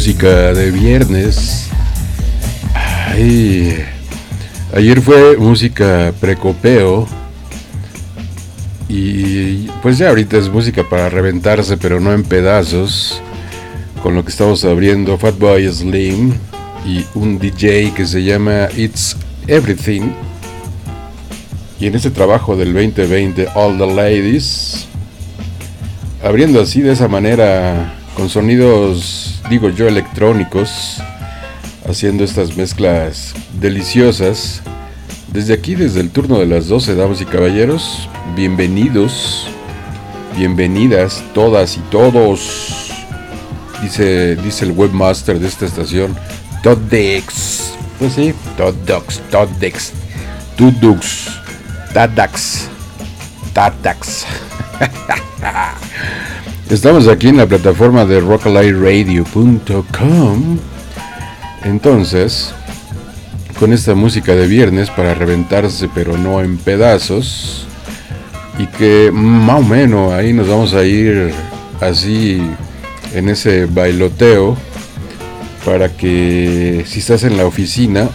Música de viernes. ayer fue música precopeo. Y pues ya ahorita es música para reventarse, pero no en pedazos. Con lo que estamos abriendo Fatboy Slim y un DJ que se llama It's Everything. Y en este trabajo del 2020, All the Ladies, abriendo así de esa manera, con sonidos, digo yo, electrónicos, haciendo estas mezclas deliciosas. Desde aquí, desde el turno de las 12, damas y caballeros, bienvenidos, bienvenidas todas y todos, dice, dice el webmaster de esta estación, Toddex. Pues sí, Toddex, Toddex, Tudux, Tadax, Tadax. Estamos aquí en la plataforma de rockalightradio.com. Entonces, con esta música de viernes para reventarse pero no en pedazos. Y que más o menos ahí nos vamos a ir así en ese bailoteo para que si estás en la oficina,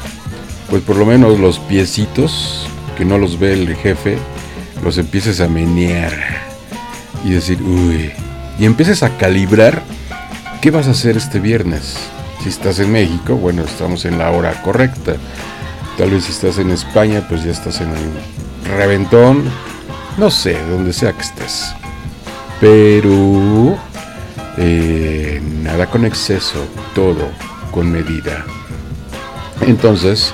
pues por lo menos los piecitos, que no los ve el jefe, los empieces a menear y decir, uy, y empieces a calibrar qué vas a hacer este viernes. Si estás en México, bueno, estamos en la hora correcta. Tal vez si estás en España, pues ya estás en el reventón. No sé, donde sea que estés. Pero eh, nada con exceso, todo con medida. Entonces,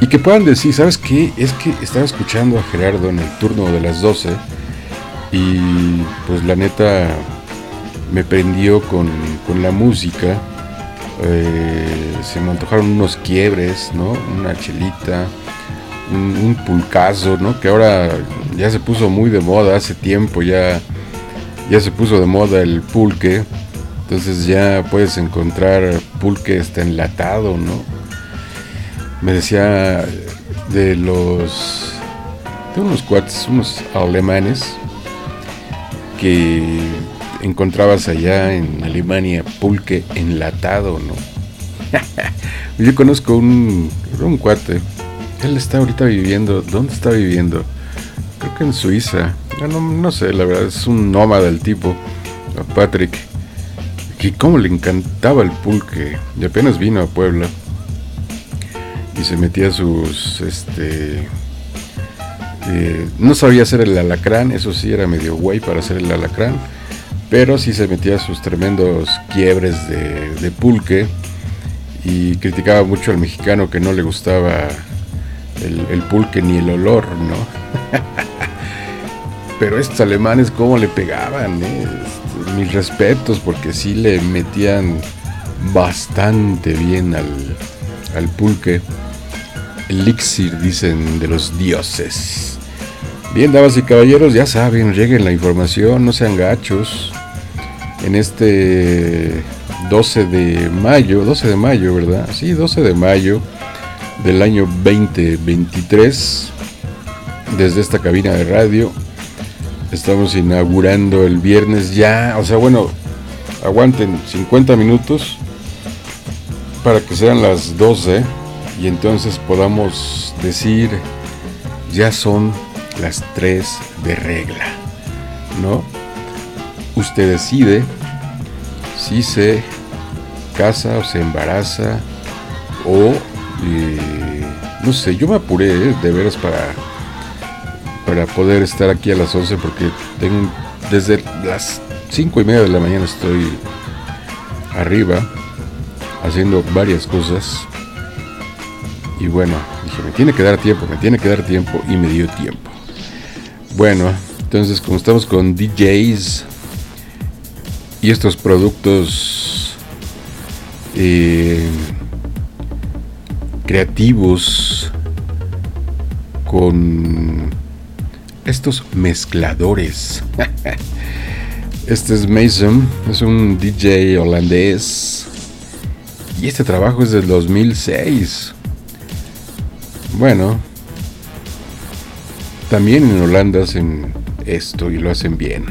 y que puedan decir, ¿sabes qué? Es que estaba escuchando a Gerardo en el turno de las 12 y pues la neta me prendió con, la música. Eh, se me antojaron unos quiebres, ¿no? Una chelita, un, un, pulcazo, ¿no? Que ahora ya se puso muy de moda, hace tiempo ya, ya se puso de moda el pulque. Entonces ya puedes encontrar pulque está enlatado, ¿no? Me decía de los de unos cuates, unos alemanes que encontrabas allá en Alemania pulque enlatado, ¿no? Yo conozco un, un cuate, él está ahorita viviendo, ¿dónde está viviendo? Creo que en Suiza, no, no sé, la verdad es un nómada del tipo, Patrick, que como le encantaba el pulque, y apenas vino a Puebla. Y se metía sus, este, eh, no sabía hacer el alacrán, eso sí era medio güey para hacer el alacrán, pero sí se metía sus tremendos quiebres de, pulque y criticaba mucho al mexicano que no le gustaba el, pulque ni el olor, ¿no? pero estos alemanes cómo le pegaban, ¿eh? este, mis respetos porque sí le metían bastante bien al, al pulque elixir, dicen, de los dioses. Bien, damas y caballeros, ya saben, lleguen la información, no sean gachos. En este 12 de mayo, 12 de mayo, ¿verdad? Sí, 12 de mayo del año 2023, desde esta cabina de radio, estamos inaugurando el viernes ya, o sea, bueno, aguanten 50 minutos para que sean las 12 y entonces podamos decir, ya son las tres de regla, ¿no? Usted decide si se casa o se embaraza o, eh, no sé, yo me apuré eh, de veras para, para poder estar aquí a las 11 porque tengo, desde las 5 y media de la mañana estoy arriba haciendo varias cosas y bueno, dije, me tiene que dar tiempo, me tiene que dar tiempo y me dio tiempo. Bueno, entonces como estamos con DJs y estos productos eh, creativos con estos mezcladores. Este es Mason, es un DJ holandés. Y este trabajo es del 2006. Bueno, también en Holanda hacen esto y lo hacen bien.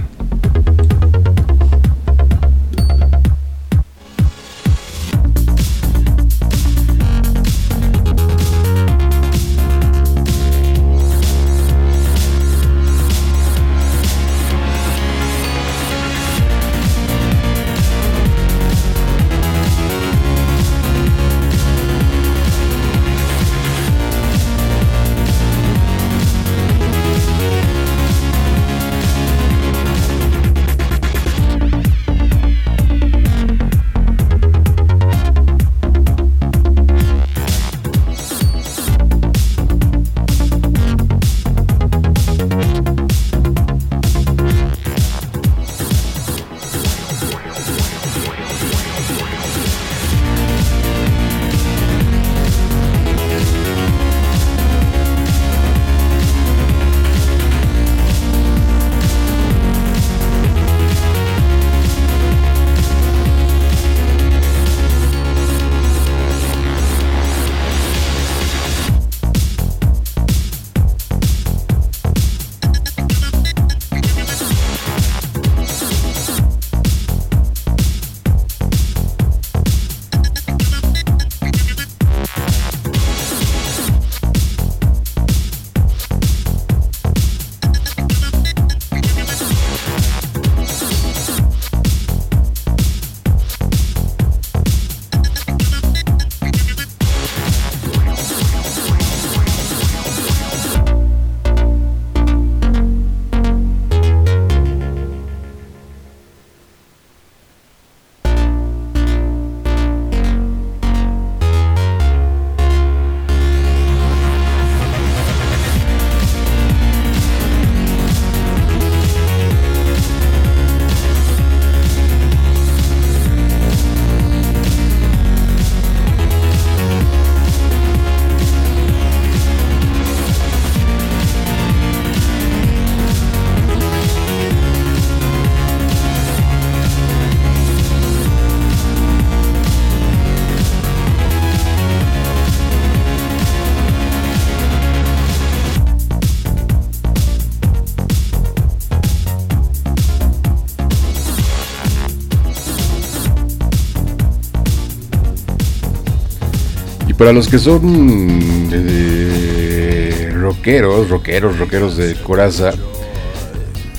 Para los que son eh, rockeros, rockeros, rockeros de coraza,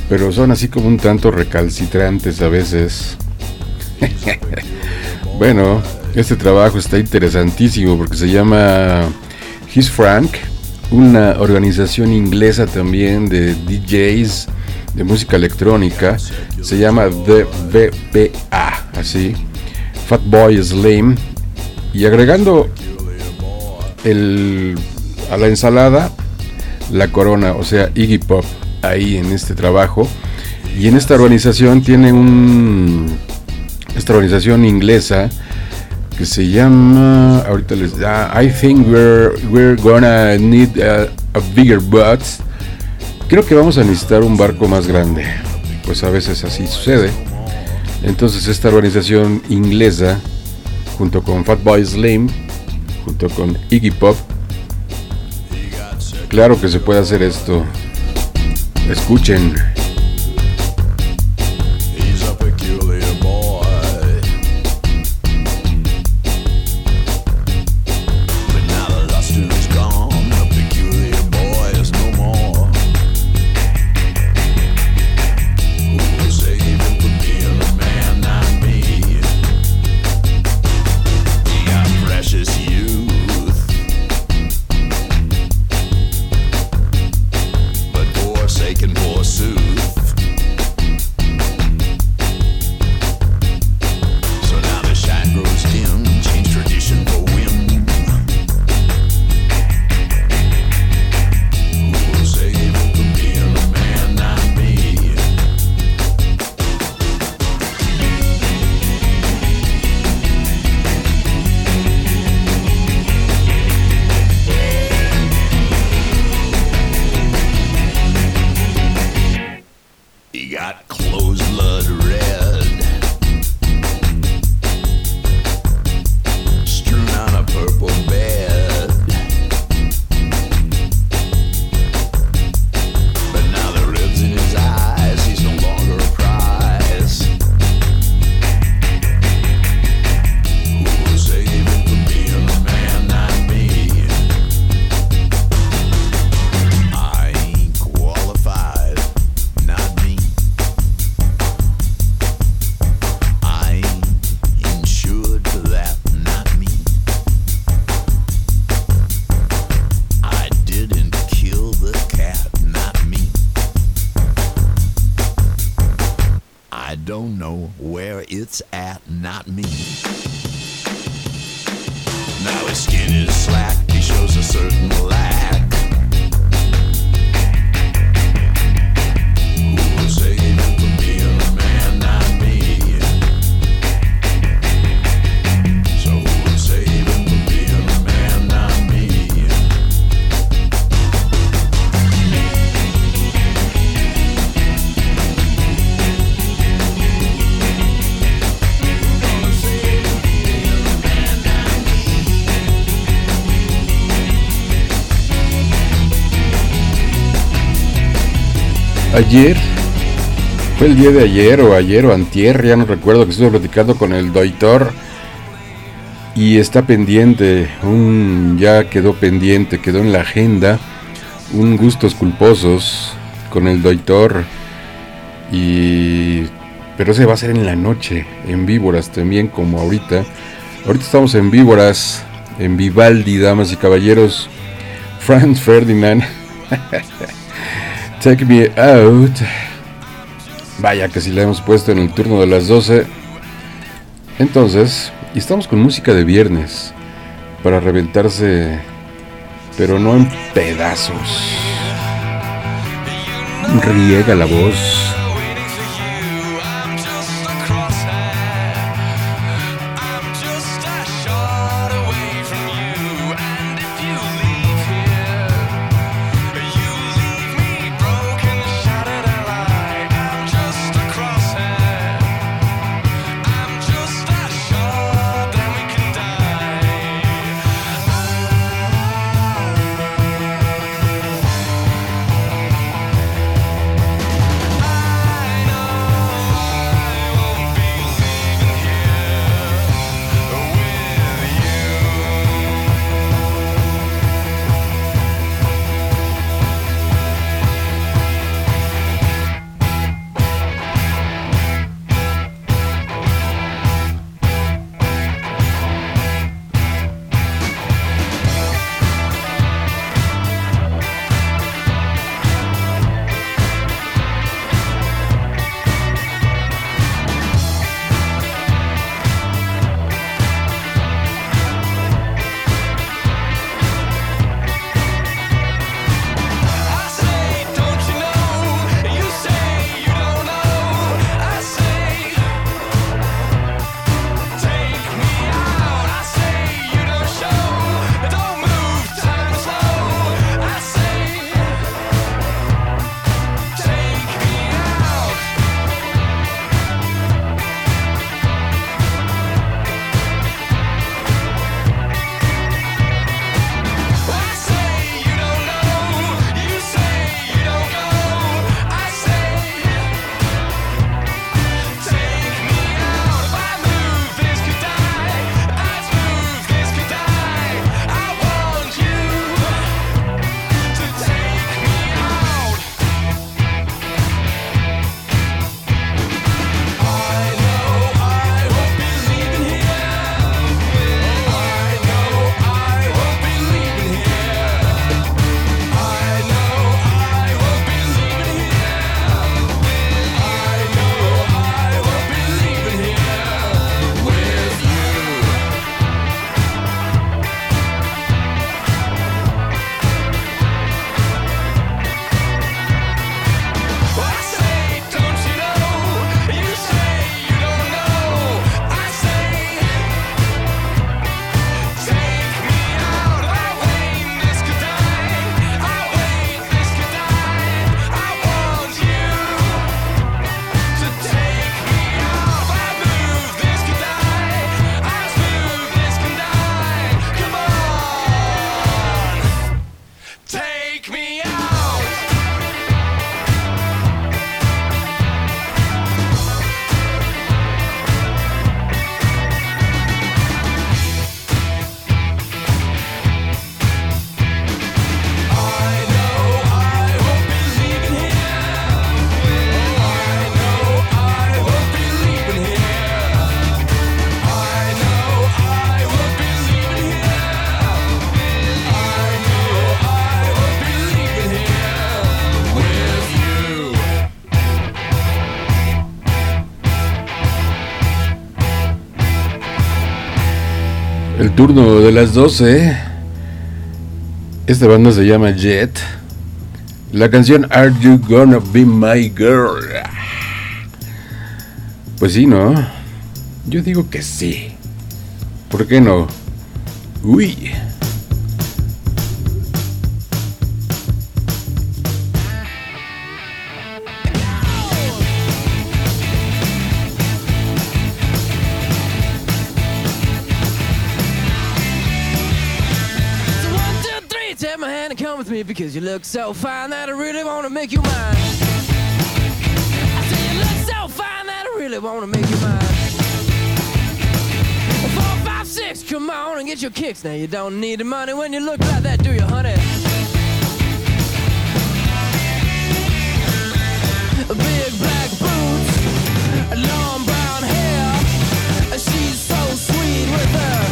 pero son así como un tanto recalcitrantes a veces. bueno, este trabajo está interesantísimo porque se llama His Frank, una organización inglesa también de DJs de música electrónica. Se llama The VPA, así. Fatboy Slim. Y agregando el, a la ensalada la corona, o sea, Iggy Pop, ahí en este trabajo. Y en esta organización tiene un. Esta organización inglesa que se llama. Ahorita les. da I think we're, we're gonna need a, bigger boat. Creo que vamos a necesitar un barco más grande. Pues a veces así sucede. Entonces, esta organización inglesa, junto con Fatboy Slim, junto con Iggy Pop. Claro que se puede hacer esto. Escuchen. don't know where it's at, not me. Now his skin is slack, he shows a certain lack. Ayer, fue el día de ayer o ayer o antier, ya no recuerdo que estuve platicando con el doctor y está pendiente, un ya quedó pendiente, quedó en la agenda un gustos culposos con el doctor y pero se va a hacer en la noche, en víboras también como ahorita. Ahorita estamos en víboras, en Vivaldi, damas y caballeros. Franz Ferdinand. Take Me Out. Vaya que si la hemos puesto en el turno de las 12. Entonces, estamos con música de viernes para reventarse, pero no en pedazos. Riega la voz. Turno de las 12. Esta banda se llama Jet. La canción Are You Gonna Be My Girl? Pues sí, ¿no? Yo digo que sí. ¿Por qué no? Uy. Look so fine that I really wanna make you mine. I say you look so fine that I really wanna make you mine. Four, five, six, come on and get your kicks. Now you don't need the money when you look like that, do you, honey? Big black boots, long brown hair. She's so sweet with her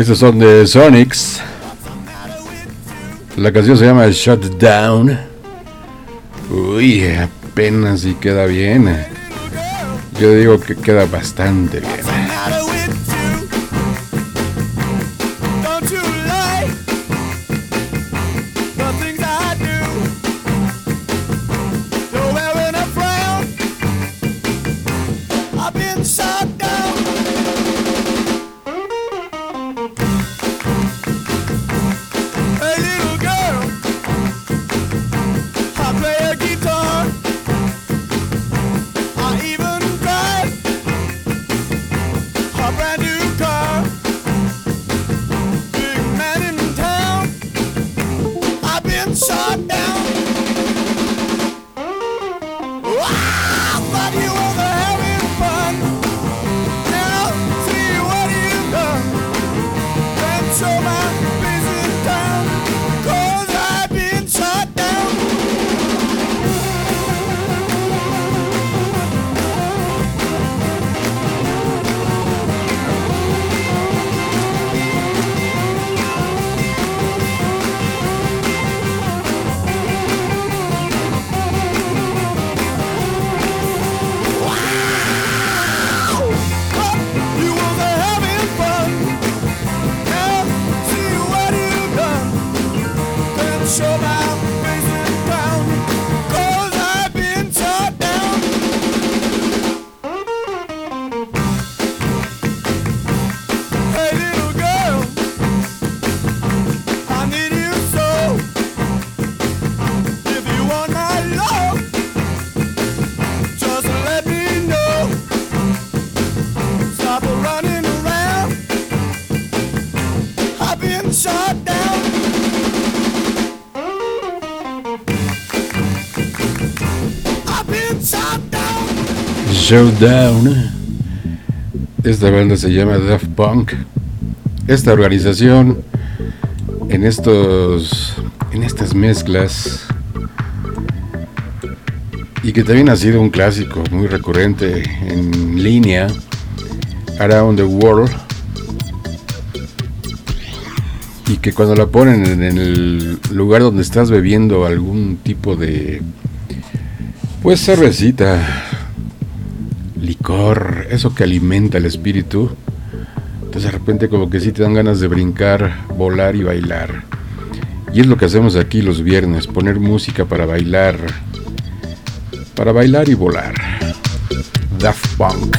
Estos son de Sonics. La canción se llama Shut Down. Uy, apenas si queda bien. Yo digo que queda bastante bien. Showdown. Esta banda se llama Daft Punk. Esta organización en estos en estas mezclas y que también ha sido un clásico muy recurrente en línea Around the World y que cuando la ponen en el lugar donde estás bebiendo algún tipo de pues cervecita licor, eso que alimenta el espíritu. Entonces de repente como que sí te dan ganas de brincar, volar y bailar. Y es lo que hacemos aquí los viernes, poner música para bailar. Para bailar y volar. Daft Punk.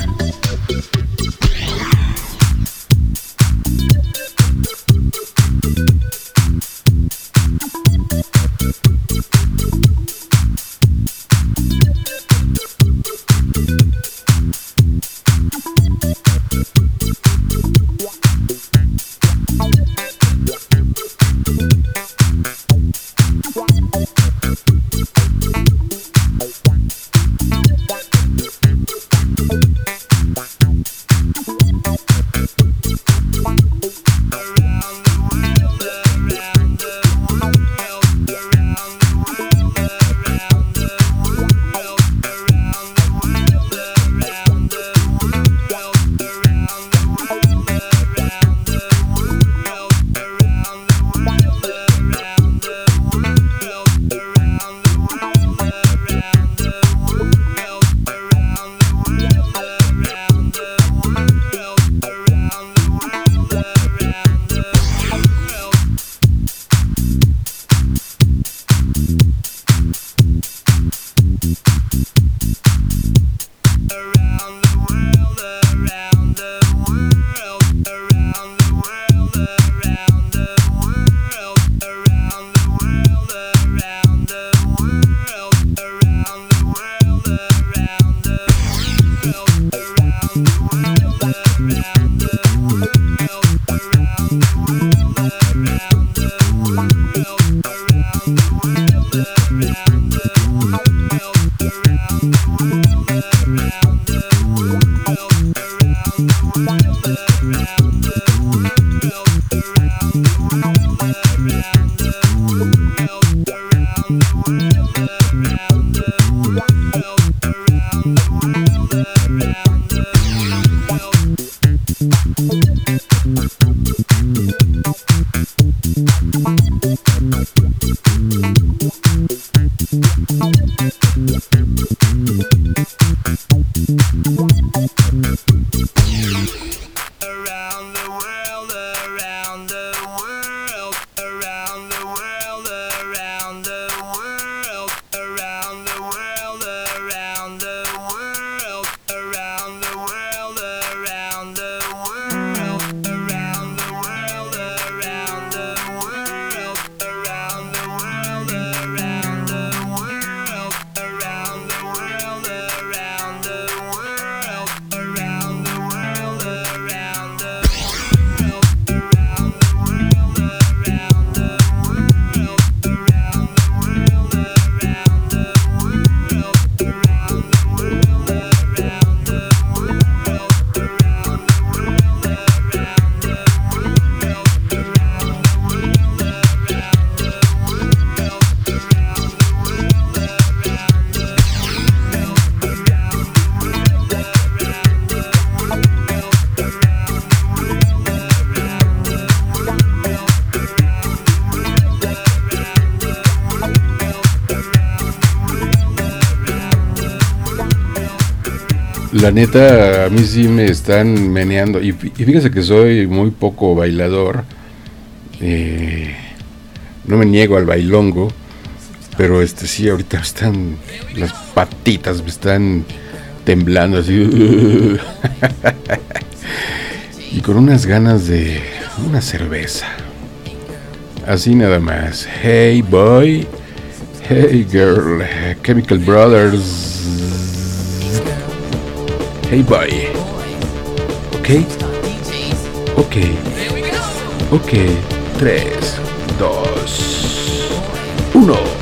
La neta, a mí sí me están meneando. Y, y fíjese que soy muy poco bailador. Eh, no me niego al bailongo, pero este sí, ahorita están las patitas, me están temblando así. y con unas ganas de una cerveza. Así nada más. Hey boy, hey girl, Chemical Brothers. Hey boy. Ok, ok, ok. 3, 2, 1.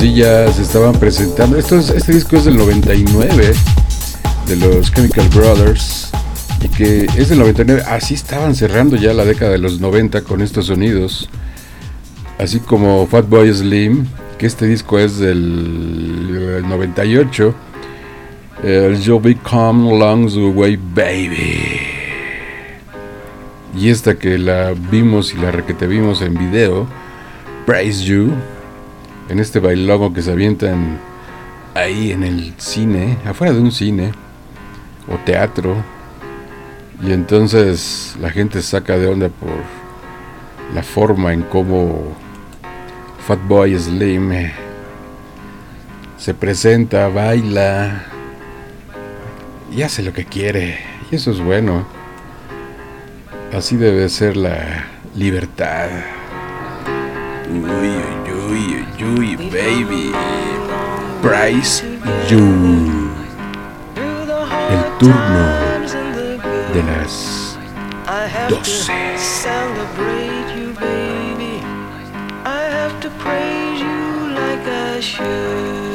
Se estaban presentando. Esto es- este disco es del 99 de los Chemical Brothers y que es del 99. Así estaban cerrando ya la década de los 90 con estos sonidos. Así como Fatboy Slim, que este disco es del 98. El You'll Be Come Along the Way Baby. Y esta que la vimos y la requete vimos en video, Praise You, en este bailogo que se avientan ahí en el cine, afuera de un cine o teatro. Y entonces la gente saca de onda por la forma en cómo Fatboy Slim se presenta, baila y hace lo que quiere. Y eso es bueno. Así debe ser la libertad. Uy, uy. Yui, Yui, baby. Praise You. El turno de las 12. I have to praise you like should.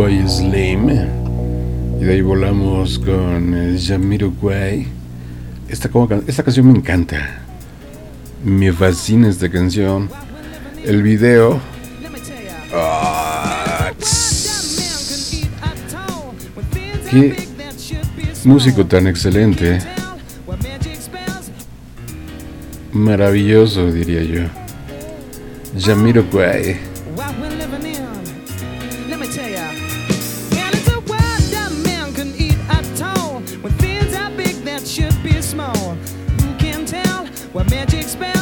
Boy Slim. Y de ahí volamos con eh, Jamiroquai. Esta, como, esta canción me encanta. Me fascina esta canción. El video. Oh, qué músico tan excelente. Maravilloso, diría yo. Jamiroquai. where magic spells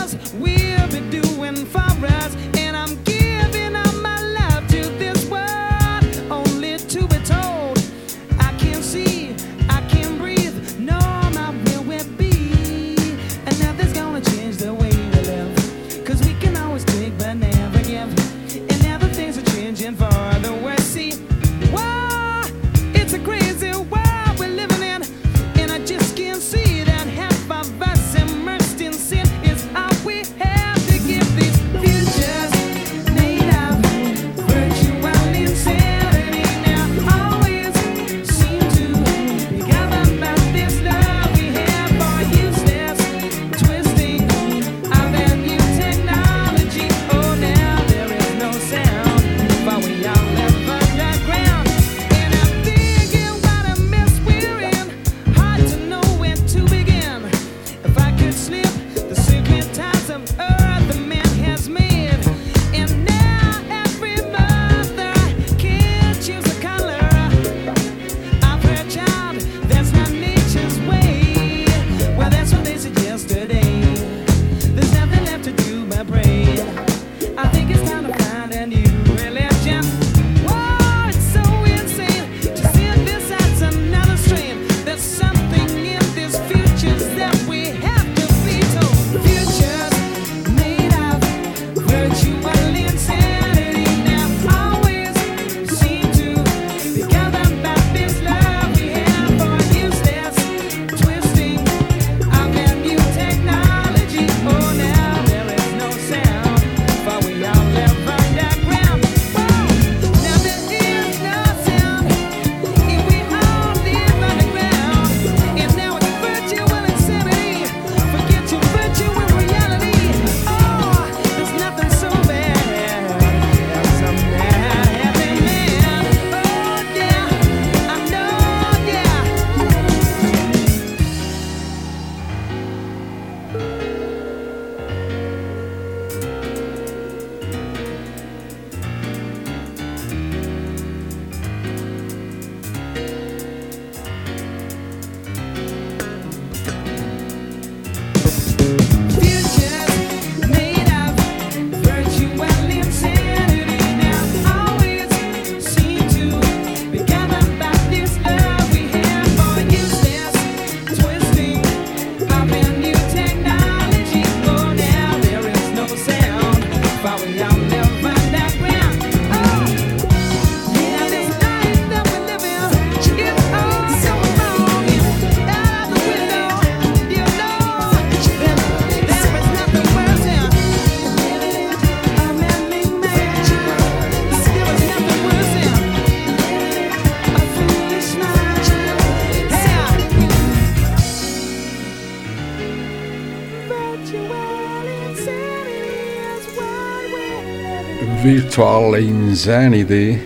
Virtual Insanity.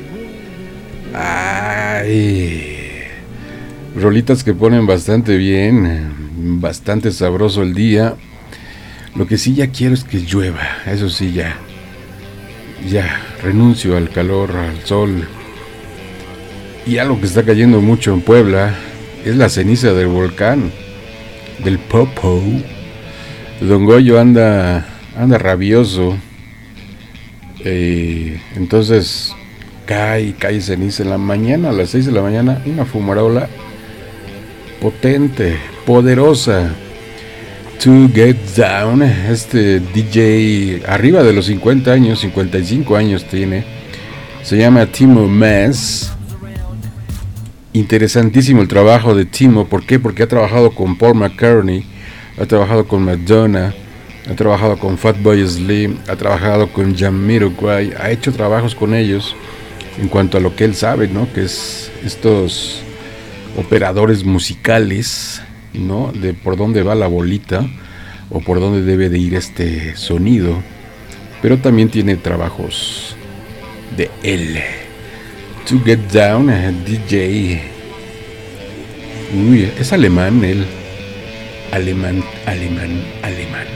Ay, rolitas que ponen bastante bien, bastante sabroso el día. Lo que sí ya quiero es que llueva, eso sí ya. Ya, renuncio al calor, al sol. Y algo que está cayendo mucho en Puebla es la ceniza del volcán, del Popo. Don Goyo anda, anda rabioso. Eh, entonces cae, cae ceniza en la mañana, a las 6 de la mañana, una fumarola potente, poderosa. To Get Down, este DJ arriba de los 50 años, 55 años tiene, se llama Timo Mess. Interesantísimo el trabajo de Timo, ¿por qué? Porque ha trabajado con Paul McCartney, ha trabajado con Madonna, ha trabajado con Fatboy Slim, ha trabajado con Jamiroquai, ha hecho trabajos con ellos en cuanto a lo que él sabe, ¿no? Que es estos operadores musicales, ¿no? De por dónde va la bolita o por dónde debe de ir este sonido. Pero también tiene trabajos de él. To Get Down, eh, DJ. Uy, es alemán él. Alemán, alemán, alemán.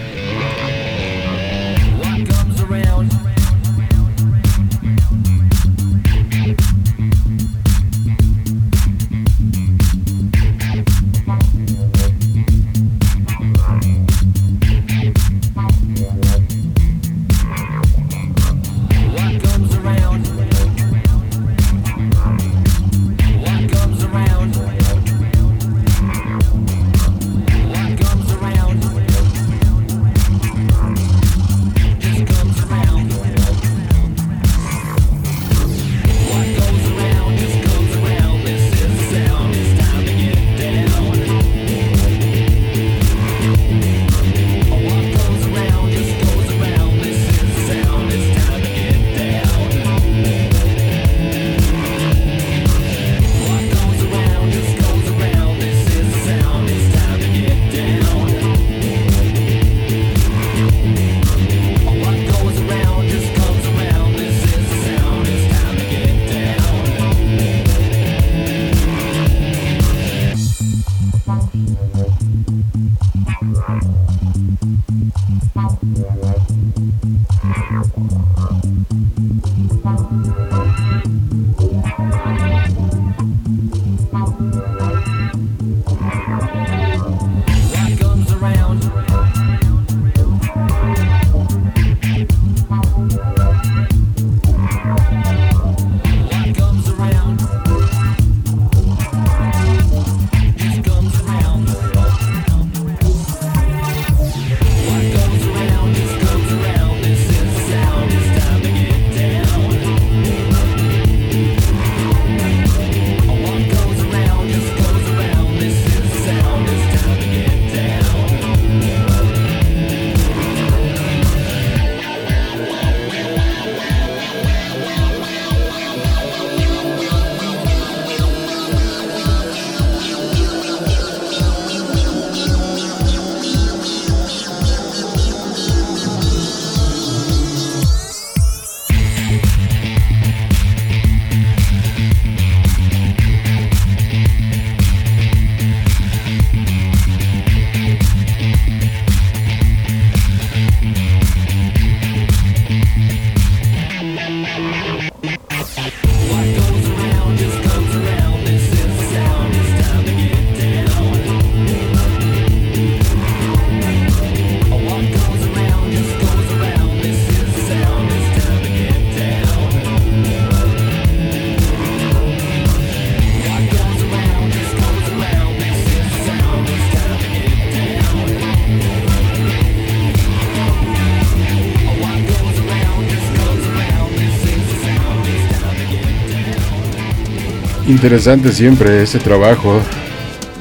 Interesante siempre ese trabajo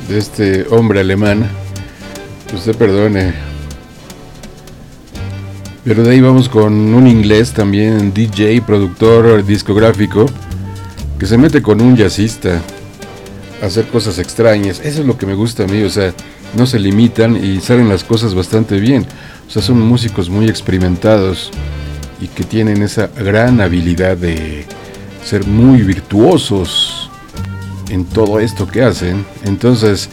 de este hombre alemán. Usted perdone. Pero de ahí vamos con un inglés también, DJ, productor discográfico, que se mete con un jazzista a hacer cosas extrañas. Eso es lo que me gusta a mí, o sea, no se limitan y salen las cosas bastante bien. O sea, son músicos muy experimentados y que tienen esa gran habilidad de ser muy virtuosos en todo esto que hacen. Entonces,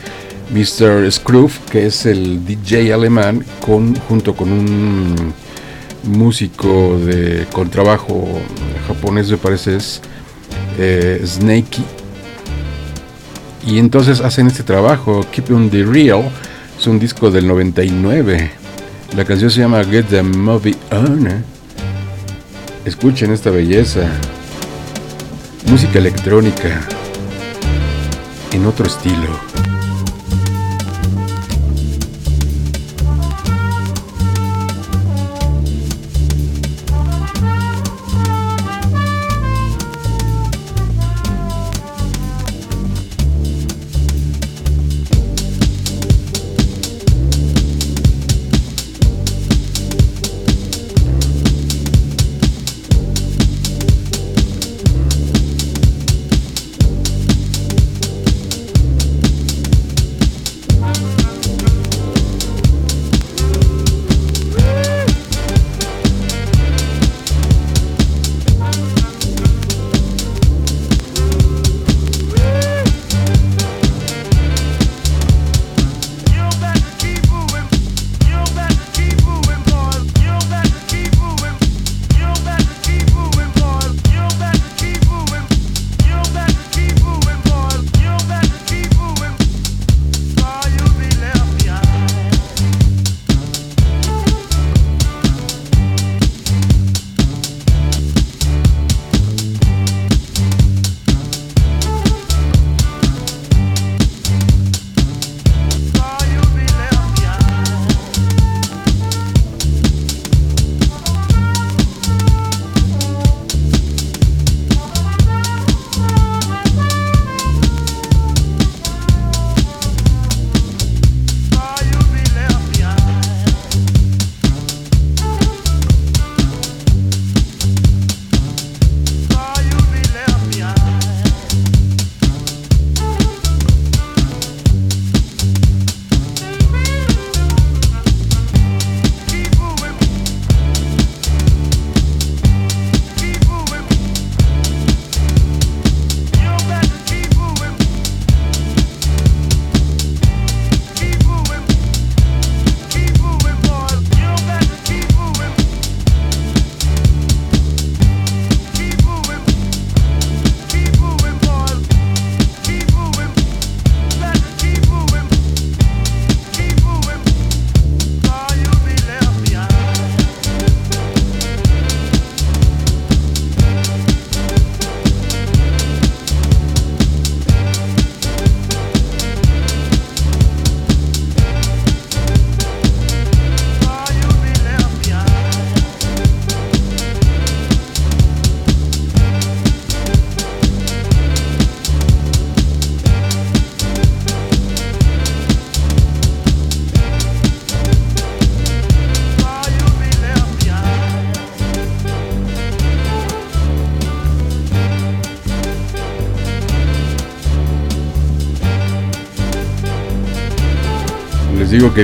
Mr. Scrooge, que es el DJ alemán, con, junto con un músico de contrabajo japonés, me parece es eh, Snakey. Y entonces hacen este trabajo, Keep on the Real, es un disco del 99. La canción se llama Get the Movie On. Escuchen esta belleza. Música electrónica en otro estilo.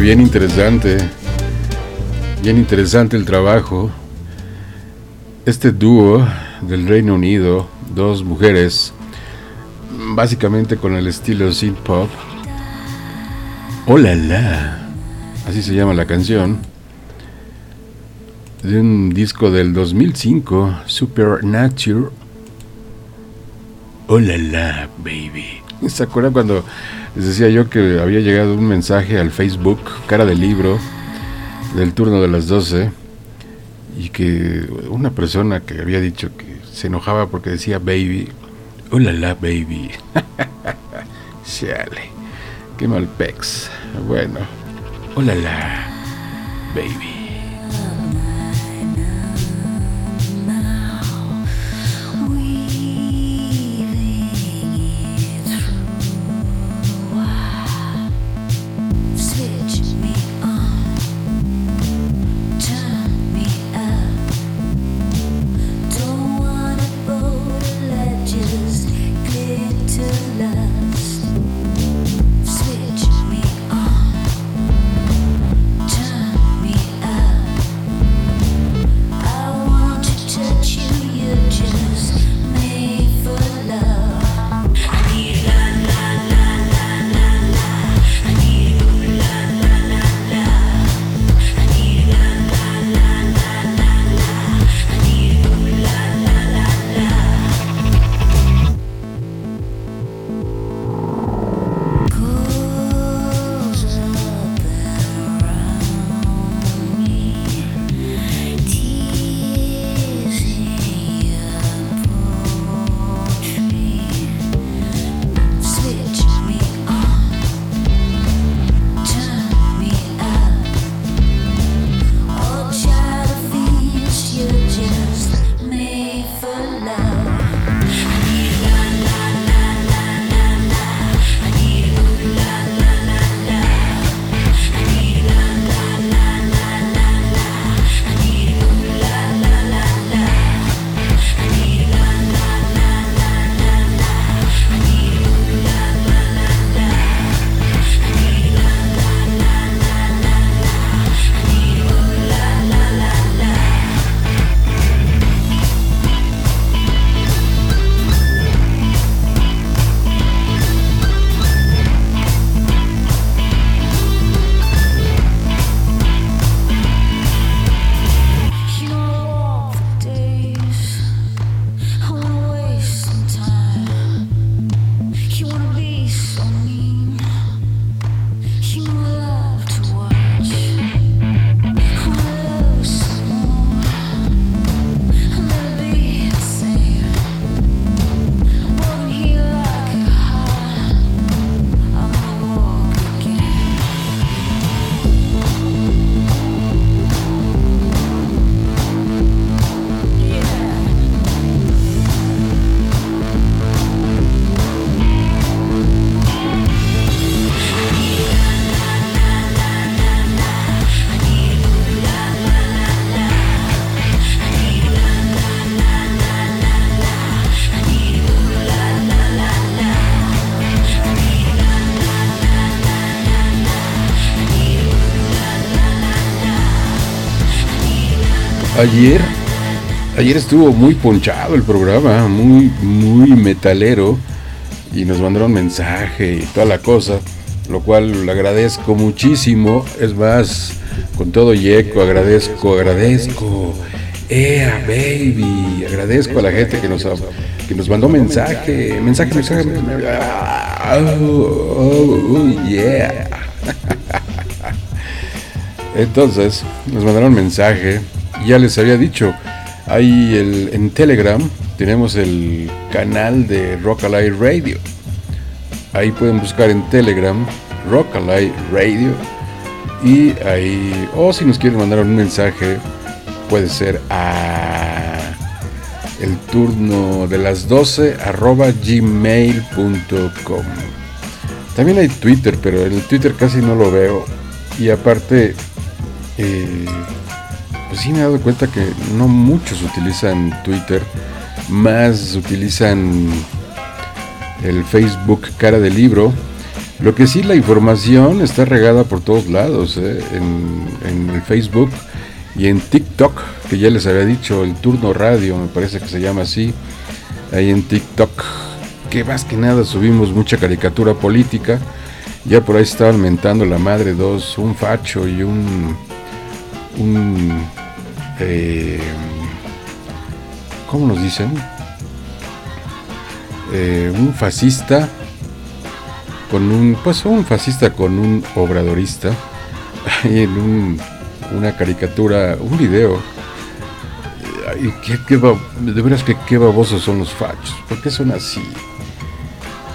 Bien interesante, bien interesante el trabajo. Este dúo del Reino Unido, dos mujeres, básicamente con el estilo synth pop. Hola la, así se llama la canción, de un disco del 2005, Supernature. Hola la, baby. ¿Se acuerdan cuando les decía yo que había llegado un mensaje al Facebook, cara del libro, del turno de las 12, y que una persona que había dicho que se enojaba porque decía baby, hola la baby. Chale, qué mal pex. Bueno, hola la baby. Ayer, ayer estuvo muy ponchado el programa, muy, muy metalero, y nos mandaron mensaje y toda la cosa, lo cual le agradezco muchísimo. Es más, con todo yeco, agradezco, agradezco. ¡Ea, baby! Agradezco a la gente que nos, que nos mandó mensaje, mensaje, mensaje. Oh, oh, yeah. Entonces, nos mandaron mensaje. Ya les había dicho, ahí en Telegram tenemos el canal de Rock Alive Radio. Ahí pueden buscar en Telegram Rock Alive Radio. Y ahí, o si nos quieren mandar un mensaje, puede ser a el turno de las 12 arroba gmail.com. También hay Twitter, pero el Twitter casi no lo veo. Y aparte, eh, sí me he dado cuenta que no muchos utilizan Twitter, más utilizan el Facebook cara del libro. Lo que sí, la información está regada por todos lados, ¿eh? en, en el Facebook y en TikTok, que ya les había dicho, el turno radio, me parece que se llama así, ahí en TikTok, que más que nada subimos mucha caricatura política, ya por ahí estaban mentando la madre dos, un facho y un, un, eh, ¿cómo nos dicen? Eh, un fascista con un, pues un fascista con un obradorista, en un, una caricatura, un video. Ay, qué- qué de veras que qué babosos son los fachos, ¿por qué son así?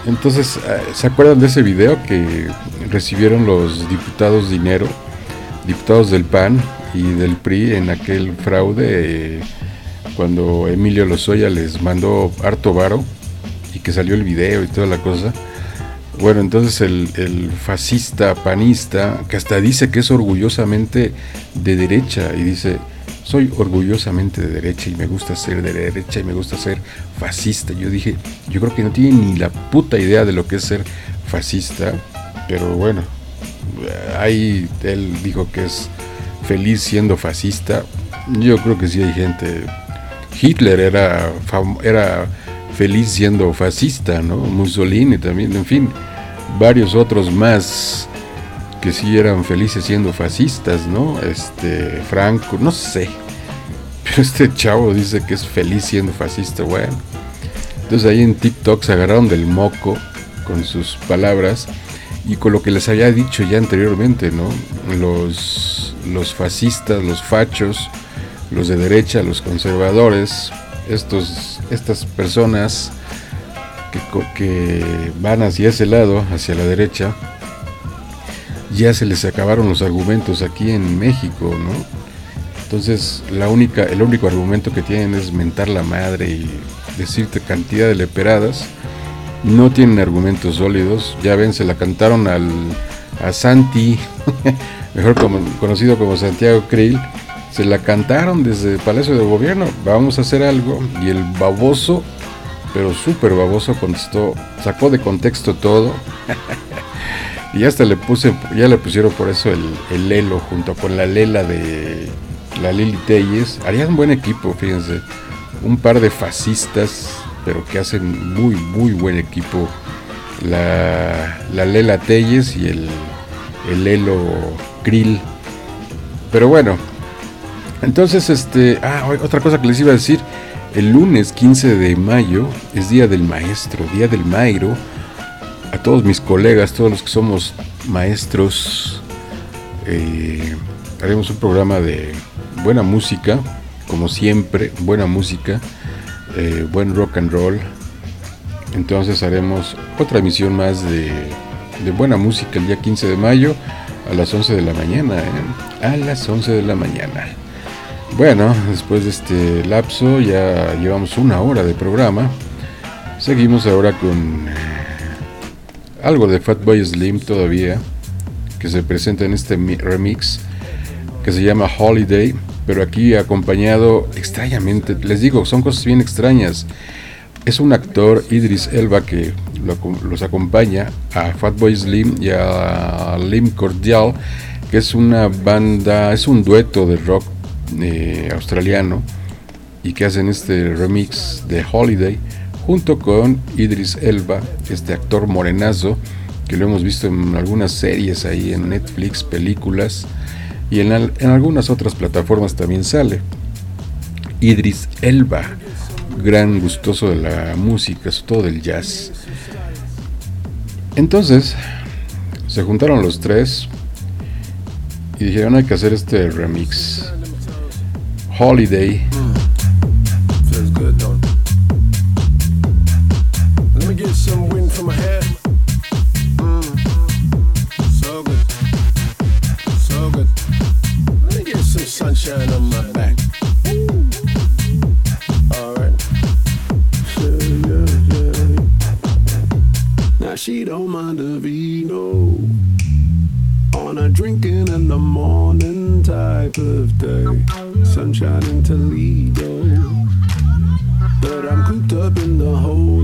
Entonces, eh, ¿se acuerdan de ese video que recibieron los diputados dinero, diputados del PAN y del PRI en aquel fraude eh, cuando Emilio Lozoya les mandó harto varo y que salió el video y toda la cosa? Bueno, entonces el, el fascista panista, que hasta dice que es orgullosamente de derecha, y dice, soy orgullosamente de derecha y me gusta ser de derecha y me gusta ser fascista. Yo dije, yo creo que no tiene ni la puta idea de lo que es ser fascista, pero bueno, ahí él dijo que es feliz siendo fascista. Yo creo que sí hay gente. Hitler era, era feliz siendo fascista, ¿no? Mussolini también, en fin, varios otros más que sí eran felices siendo fascistas, ¿no? Este, Franco, no sé. Pero este chavo dice que es feliz siendo fascista, bueno. Entonces ahí en TikTok se agarraron del moco con sus palabras y con lo que les había dicho ya anteriormente, ¿no? Los, los fascistas, los fachos, los de derecha, los conservadores, estos, estas personas que, que van hacia ese lado, hacia la derecha, ya se les acabaron los argumentos aquí en México, ¿no? Entonces, la única, el único argumento que tienen es mentar la madre y decirte cantidad de leperadas. No tienen argumentos sólidos. Ya ven, se la cantaron al, a Santi, mejor conocido como Santiago Krill. Se la cantaron desde el Palacio de Gobierno. Vamos a hacer algo. Y el baboso, pero súper baboso, contestó, sacó de contexto todo. Y hasta le puse, ya le pusieron por eso el, el Lelo junto con la Lela de la Lili Telles. Harían buen equipo, fíjense. Un par de fascistas, pero que hacen muy, muy buen equipo. La, la Lela Telles y el, el Lelo Krill. Pero bueno, entonces, este, ah, otra cosa que les iba a decir, el lunes 15 de mayo es Día del Maestro, Día del Mairo. A todos mis colegas, todos los que somos maestros, eh, haremos un programa de buena música, como siempre, buena música, eh, buen rock and roll. Entonces haremos otra emisión más de, de buena música el día 15 de mayo a las 11 de la mañana, ¿eh? A las 11 de la mañana. Bueno, después de este lapso ya llevamos una hora de programa. Seguimos ahora con eh, algo de Fatboy Slim todavía, que se presenta en este mi- remix que se llama Holiday, pero aquí acompañado extrañamente, les digo, son cosas bien extrañas. Es un actor, Idris Elba, que los acompaña a Fatboy Slim y a Lim Cordial, que es una banda, es un dueto de rock eh, australiano y que hacen este remix de Holiday junto con Idris Elba, este actor morenazo que lo hemos visto en algunas series ahí en Netflix, películas y en, en algunas otras plataformas también sale. Idris Elba, gran gustoso de la música, sobre todo del jazz. Entonces, se juntaron los tres y dijeron hay que hacer este remix. Holiday. She don't mind a vino on a drinking in the morning type of day. Sunshine in Toledo. But I'm cooped up in the hotel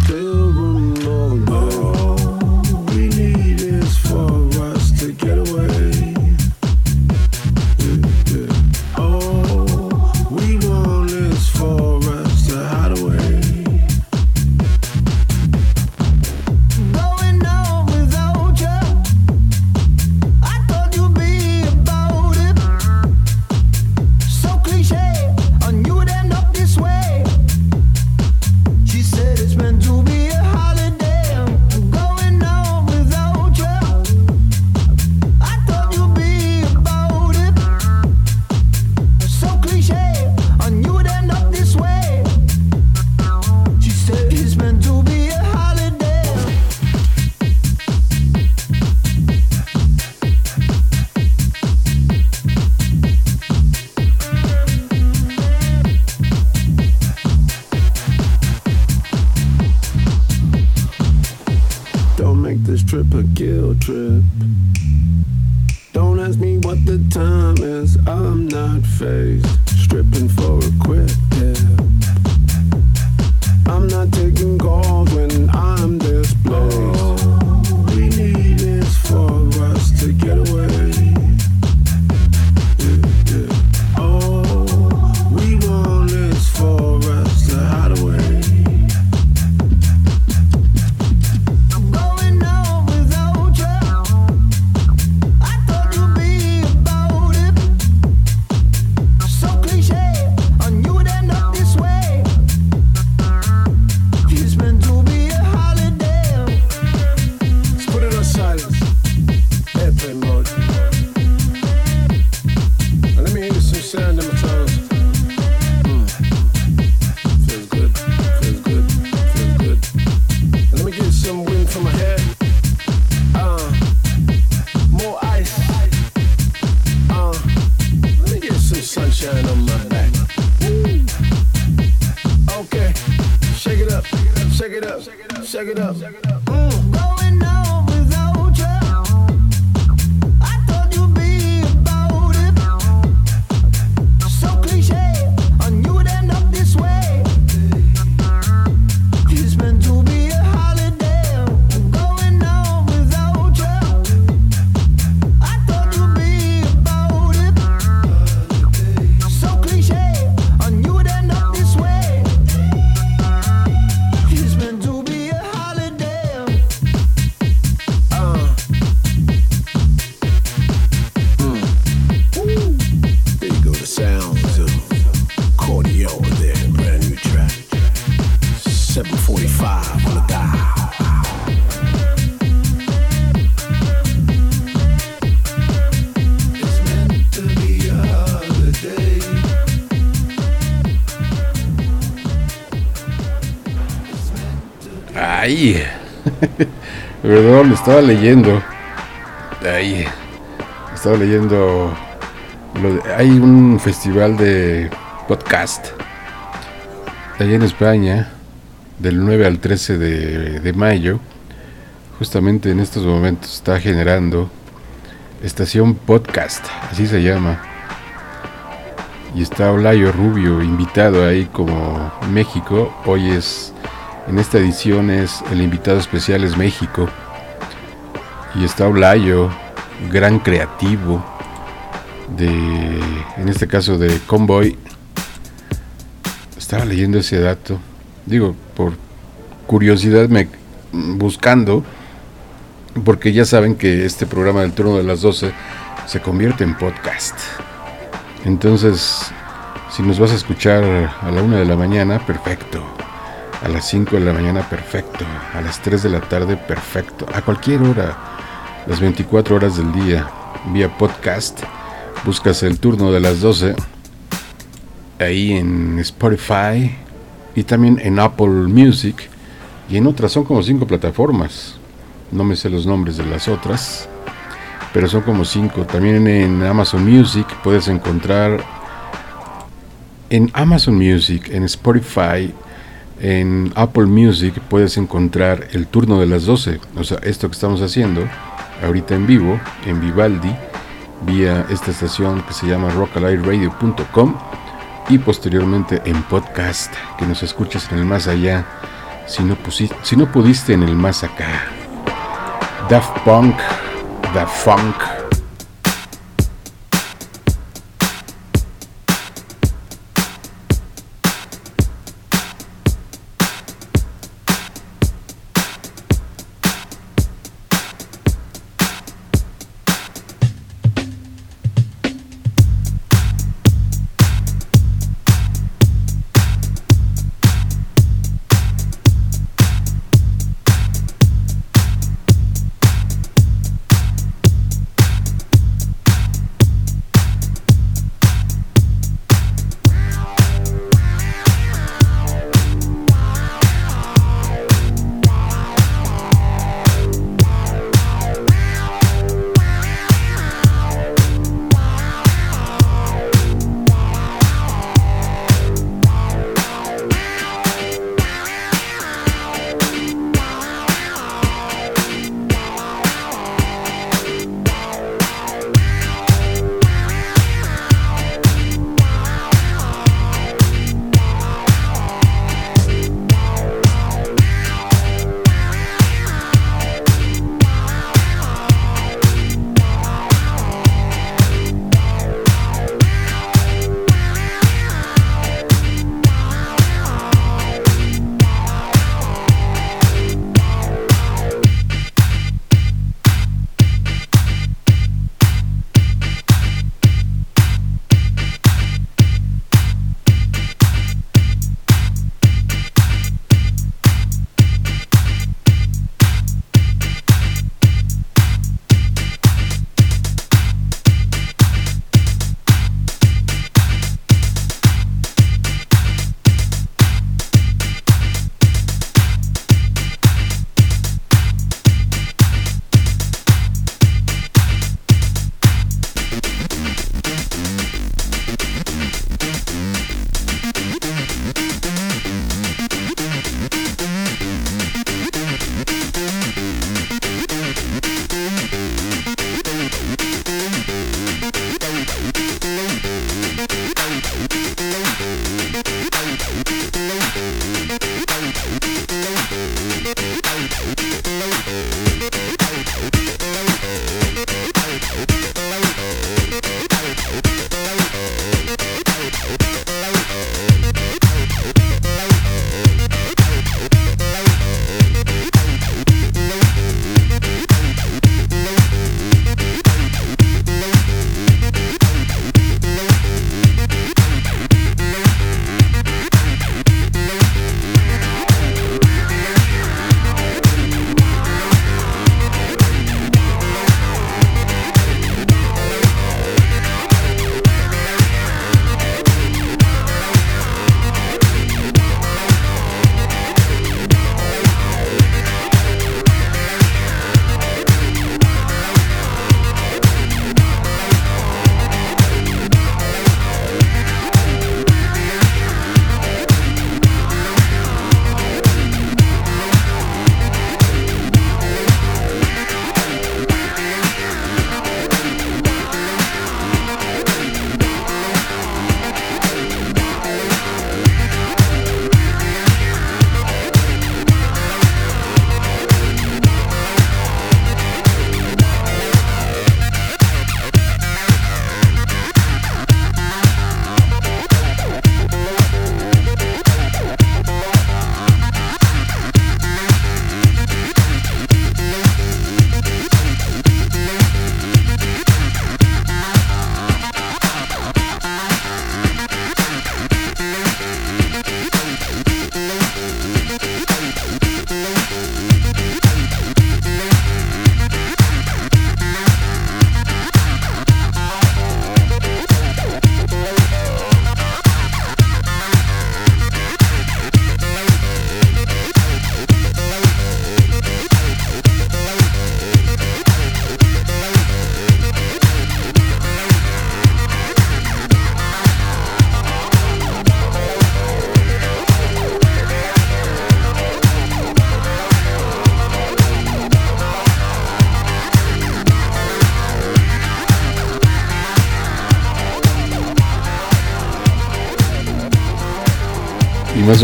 estaba leyendo. Ay, estaba leyendo. lo de- hay un festival de podcast allá en España, del 9 al 13 de, de mayo. Justamente en estos momentos está generando Estación Podcast, así se llama. Y está Olayo Rubio invitado ahí como México. Hoy es en esta edición es el invitado especial es México. Y está Olayo, gran creativo de, en este caso de Convoy. Estaba leyendo ese dato. Digo, por curiosidad me buscando, porque ya saben que este programa del turno de las 12 se convierte en podcast. Entonces, si nos vas a escuchar a la una de la mañana, perfecto. A las 5 de la mañana, perfecto. A las 3 de la tarde, perfecto. A cualquier hora, las 24 horas del día, vía podcast. Buscas el turno de las 12 ahí en Spotify y también en Apple Music y en otras son como cinco plataformas. No me sé los nombres de las otras, pero son como cinco. También en Amazon Music puedes encontrar en Amazon Music, en Spotify, en Apple Music puedes encontrar el turno de las 12, o sea, esto que estamos haciendo ahorita en vivo, en Vivaldi, vía esta estación que se llama rockalightradio.com y posteriormente en podcast, que nos escuches en el más allá, si no, pusi- si no pudiste en el más acá. Daft Punk, Daft Funk.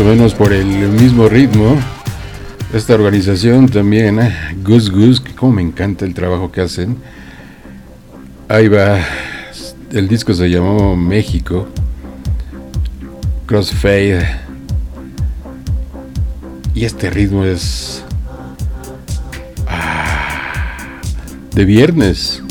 O menos por el mismo ritmo. Esta organización también, Goose Goose, que como me encanta el trabajo que hacen. Ahí va, el disco se llamó México, Crossfade. Y este ritmo es ah, de viernes.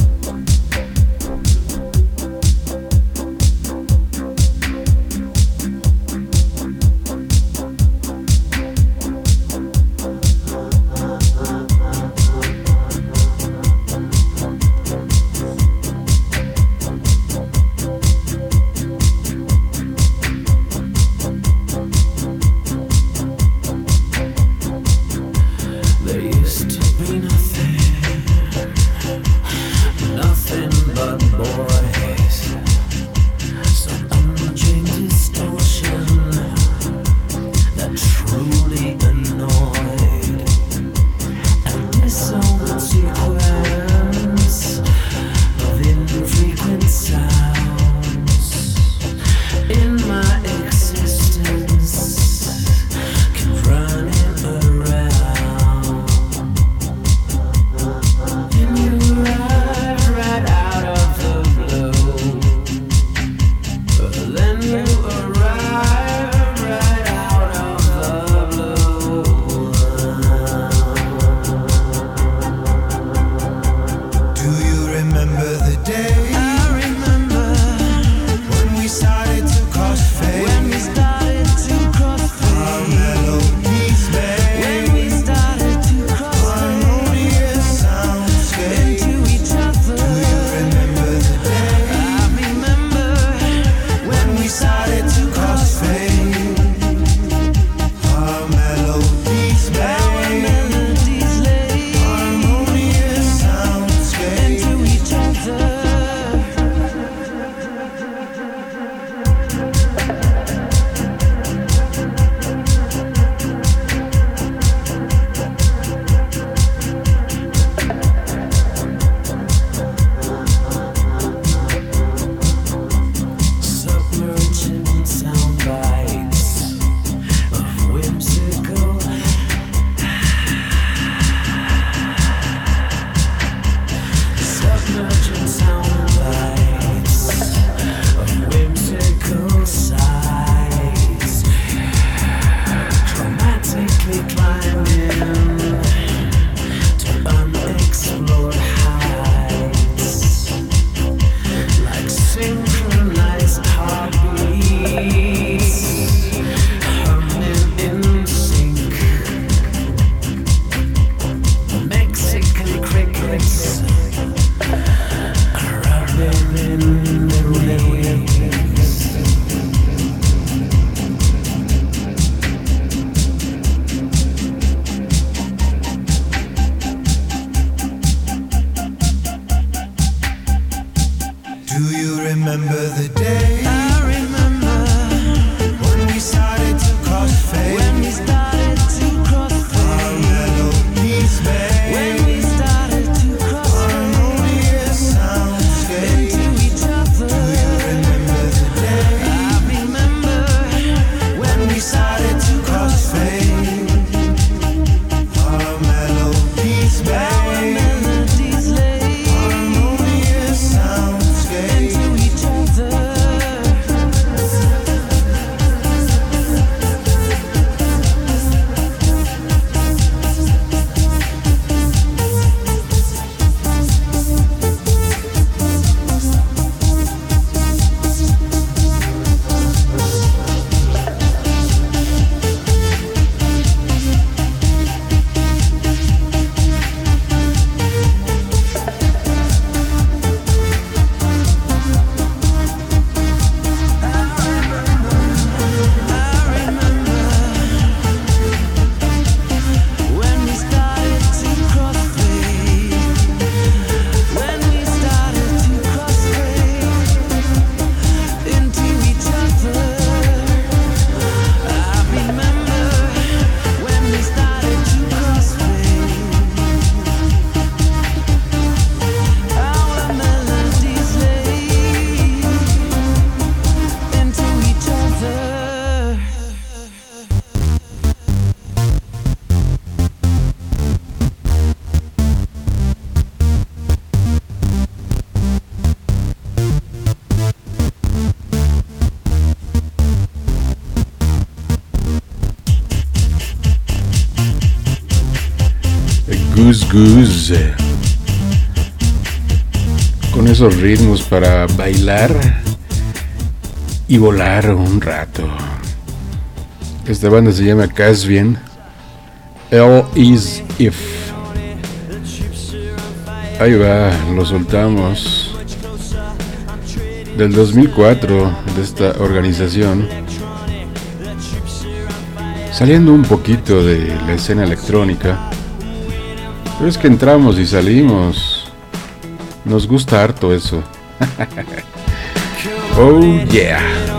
Con esos ritmos para bailar y volar un rato. Esta banda se llama Casbian. L is if. Ahí va, lo soltamos. Del 2004 de esta organización. Saliendo un poquito de la escena electrónica. Pero es que entramos y salimos. Nos gusta harto eso. oh yeah.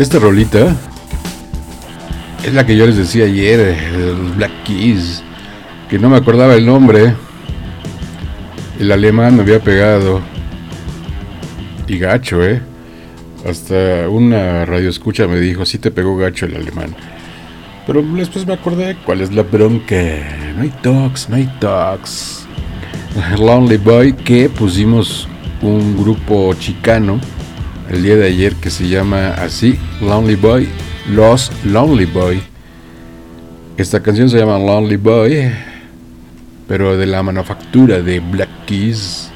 Esta rolita es la que yo les decía ayer, los Black Keys, que no me acordaba el nombre. El alemán me había pegado. Y gacho, ¿eh? Hasta una radio escucha me dijo, sí te pegó gacho el alemán. Pero después me acordé cuál es la bronca. No hay talks, no hay talks. Lonely Boy, que pusimos un grupo chicano el día de ayer que se llama así, Lonely Boy, Los Lonely Boy. Esta canción se llama Lonely Boy, pero de la manufactura de Black Keys,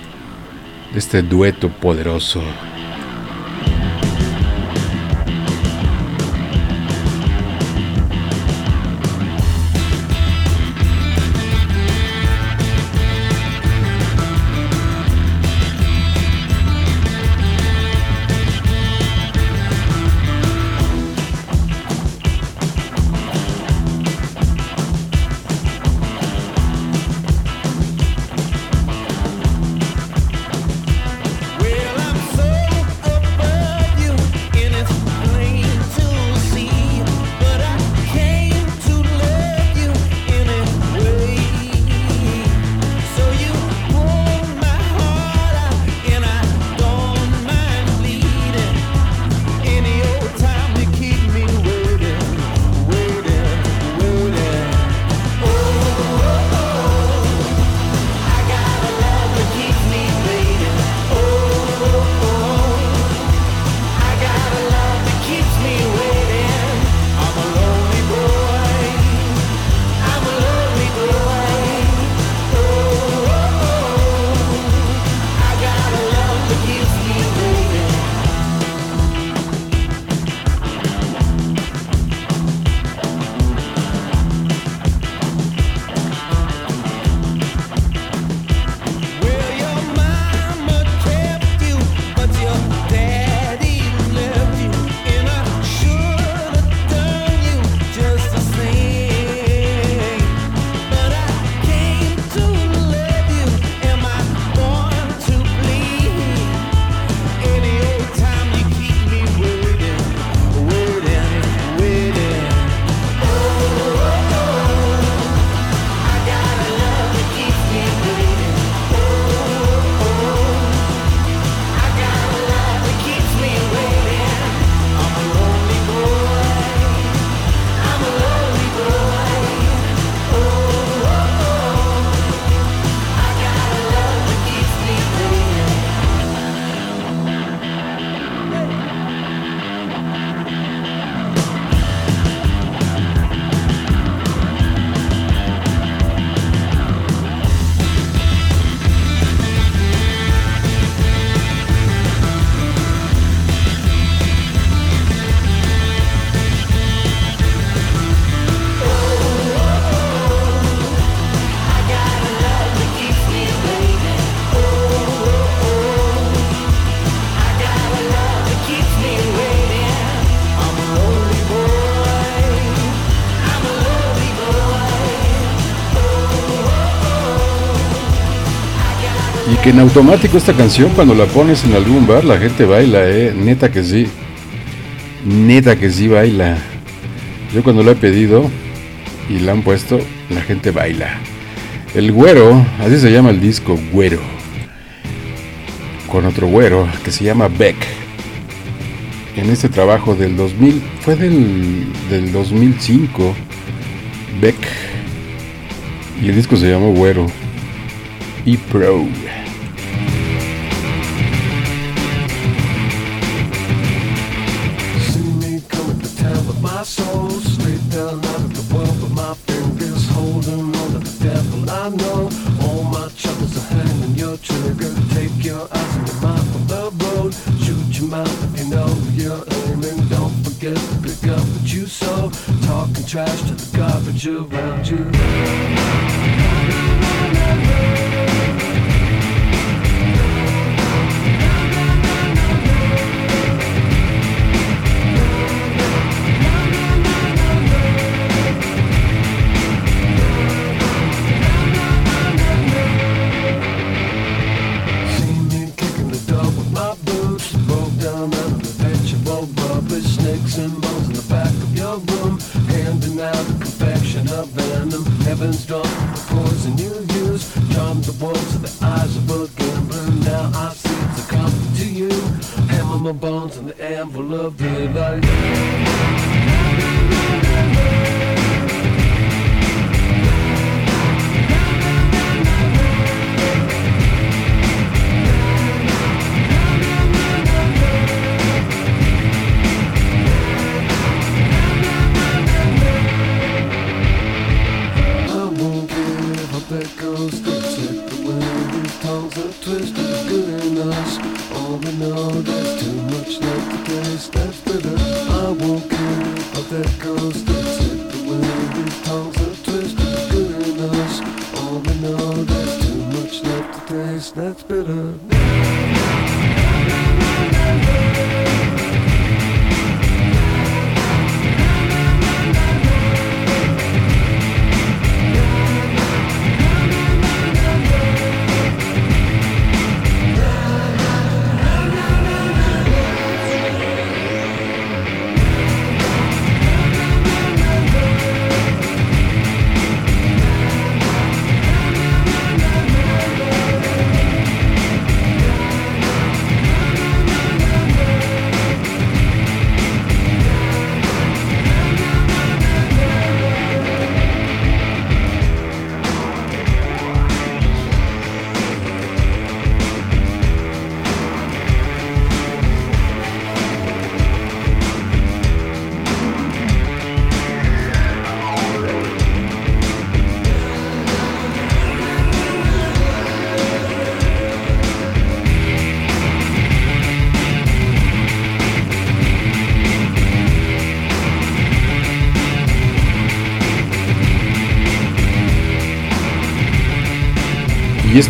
de este dueto poderoso. Que en automático esta canción cuando la pones en algún bar la gente baila, eh. Neta que sí. Neta que sí baila. Yo cuando lo he pedido y la han puesto, la gente baila. El güero, así se llama el disco, güero. Con otro güero que se llama Beck. En este trabajo del 2000, fue del, del 2005, Beck. Y el disco se llama Güero. Y Pro. Trash to the garbage around you.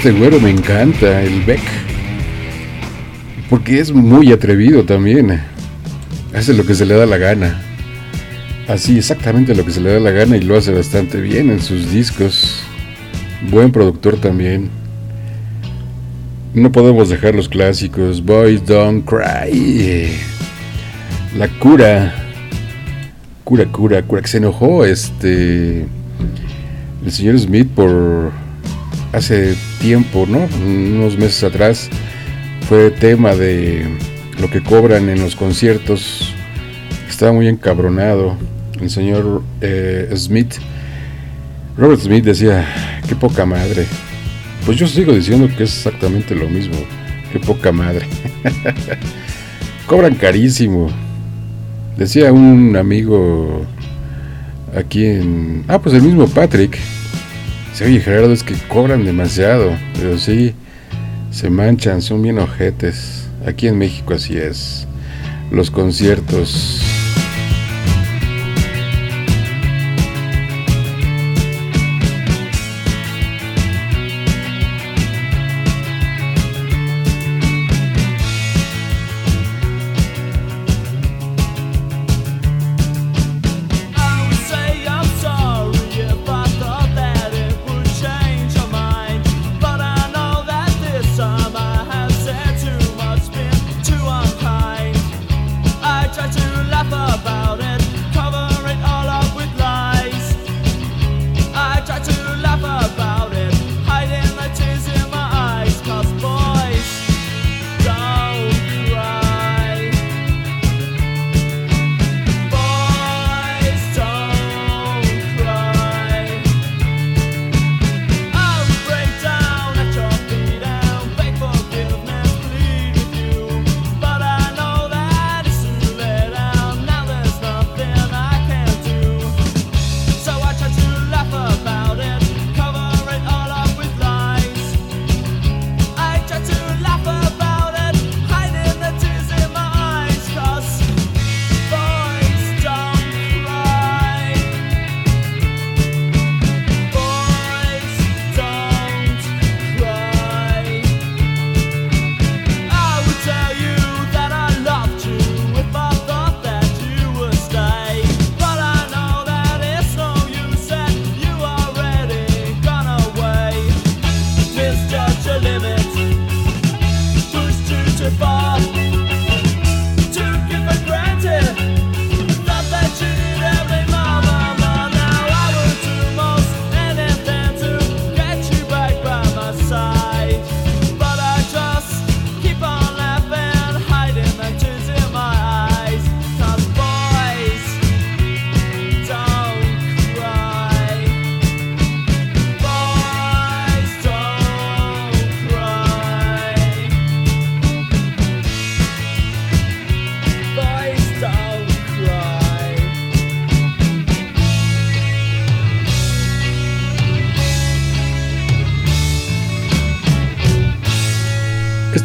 Este güero me encanta, el Beck. Porque es muy atrevido también. Hace lo que se le da la gana. Así, exactamente lo que se le da la gana y lo hace bastante bien en sus discos. Buen productor también. No podemos dejar los clásicos. Boys Don't Cry. La cura. Cura, cura, cura. Que se enojó este. El señor Smith por hace tiempo, ¿no? Unos meses atrás fue tema de lo que cobran en los conciertos. Estaba muy encabronado el señor eh, Smith. Robert Smith decía, qué poca madre. Pues yo sigo diciendo que es exactamente lo mismo. Qué poca madre. Cobran carísimo. Decía un amigo aquí en... Ah, pues el mismo Patrick. Dice, oye Gerardo, es que cobran demasiado. Pero sí, se manchan, son bien ojetes. Aquí en México así es. Los conciertos.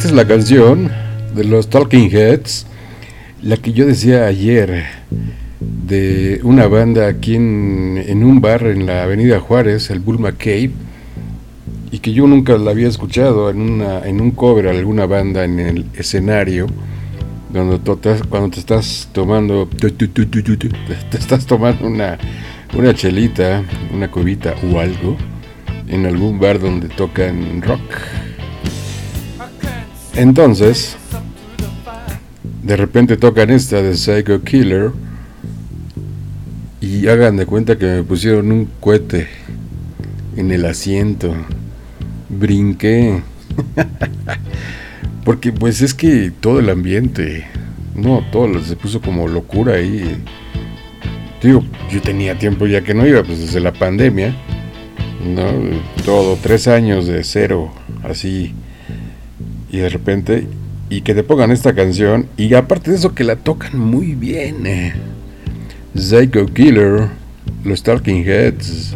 Es la canción de los Talking Heads, la que yo decía ayer, de una banda aquí en, en un bar en la Avenida Juárez, el Bull McCabe, y que yo nunca la había escuchado en, una, en un cover alguna banda en el escenario, cuando, estás- cuando te estás tomando, te una chelita, una cubita o algo, en algún bar donde tocan rock. Entonces, de repente tocan esta de Psycho Killer y hagan de cuenta que me pusieron un cohete en el asiento. Brinqué. Porque pues es que todo el ambiente, no, todo se puso como locura ahí. Digo, yo tenía tiempo ya que no iba, pues desde la pandemia, ¿no? Todo, tres años de cero, así y de repente y que te pongan esta canción y aparte de eso que la tocan muy bien eh. Psycho Killer los Talking Heads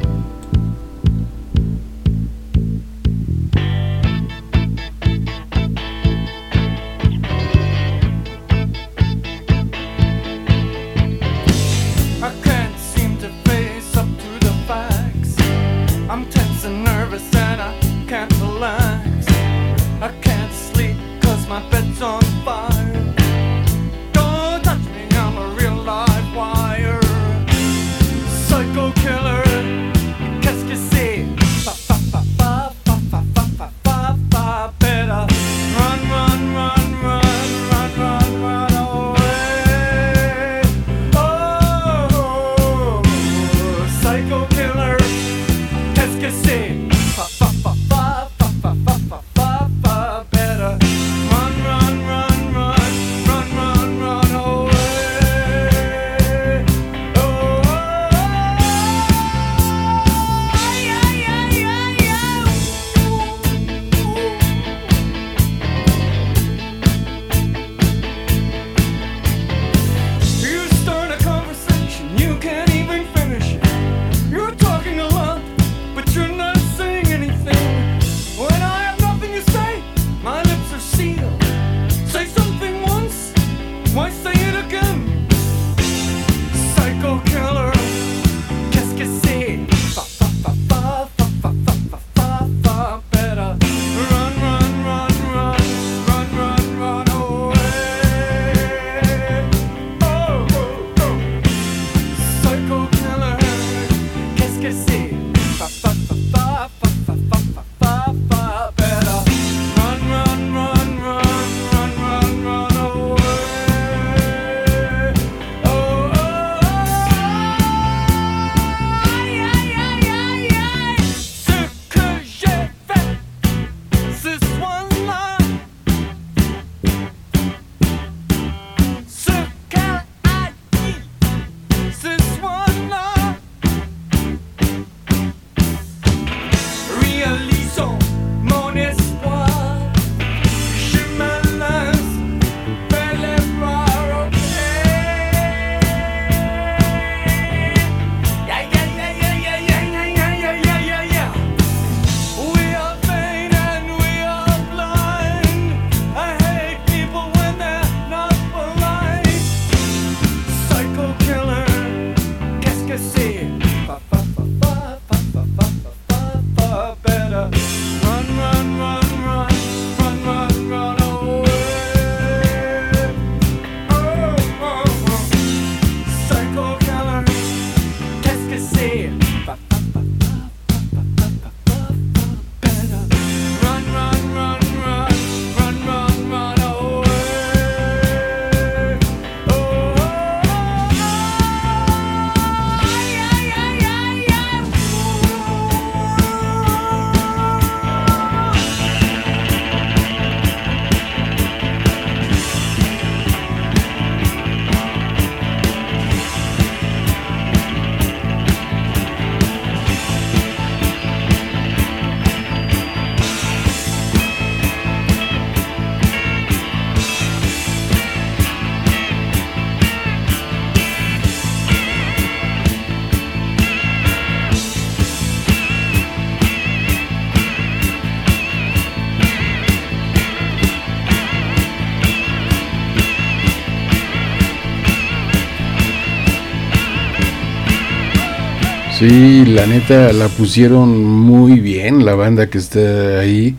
Sí, la neta la pusieron muy bien la banda que está ahí.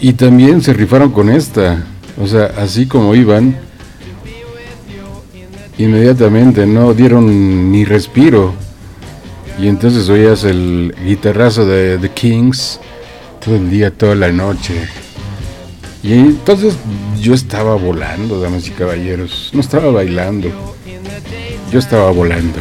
Y también se rifaron con esta. O sea, así como iban, inmediatamente no dieron ni respiro. Y entonces oías el guitarrazo de The Kings todo el día, toda la noche. Y entonces yo estaba volando, damas y caballeros. No estaba bailando. Yo estaba volando.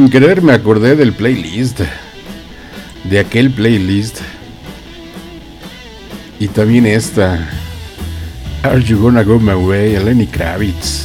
sin querer me acordé del playlist, de aquel playlist. Y también esta, Are You Gonna Go My Way, Lenny Kravitz.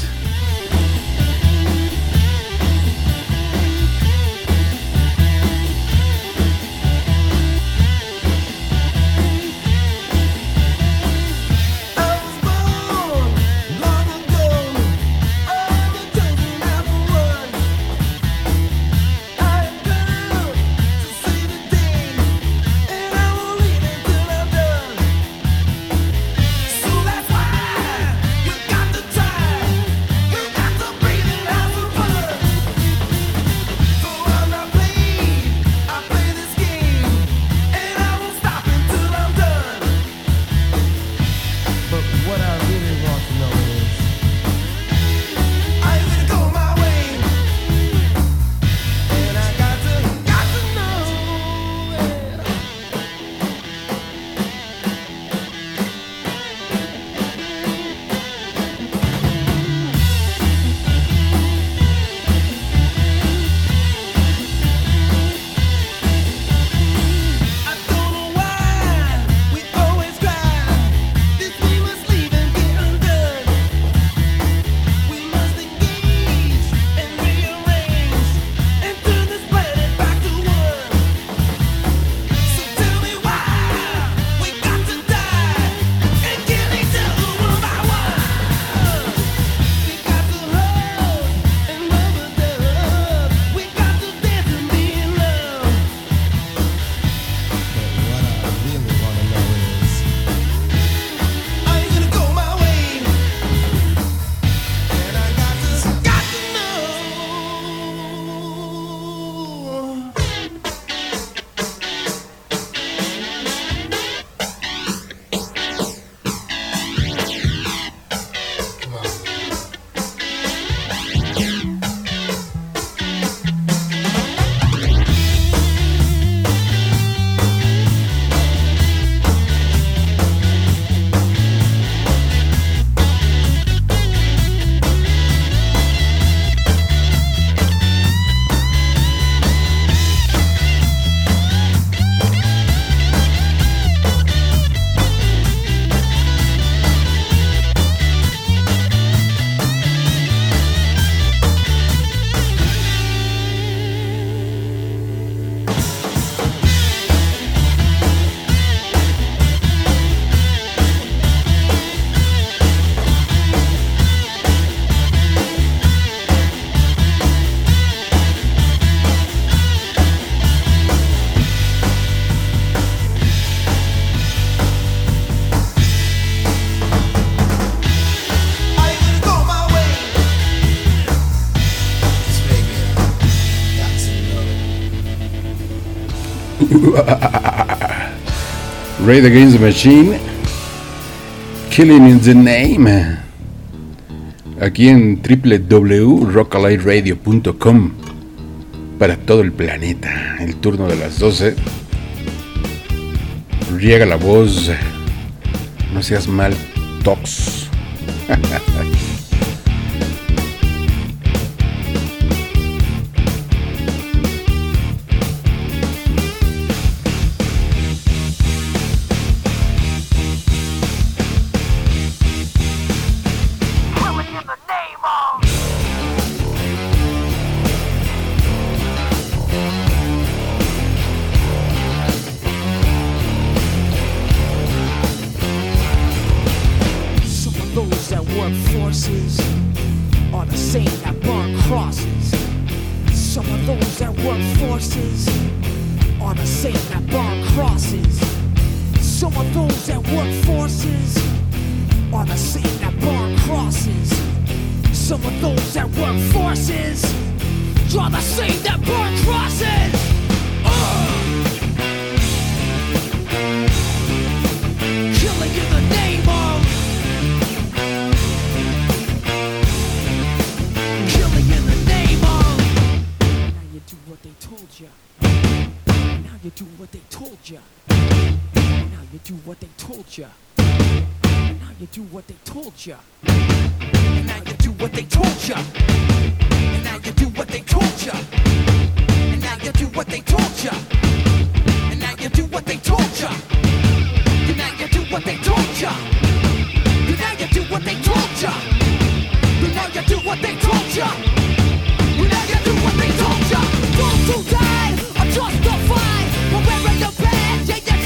Raid Against the Machine, Killing in the Name, aquí en www.rockalightradio.com para todo el planeta. El turno de las 12. Riega la voz. No seas mal, Tox. do what they told ya. Now you do what they told ya. Now you do what they told ya. Now you do what they told ya. And now you do what they told ya. And now you do what they told ya. And now you do what they told ya. And now you do what they told ya. And now you do what they told ya. And now you do what they told ya. Don't to die or justify. But where are your bad? Yeah, yeah,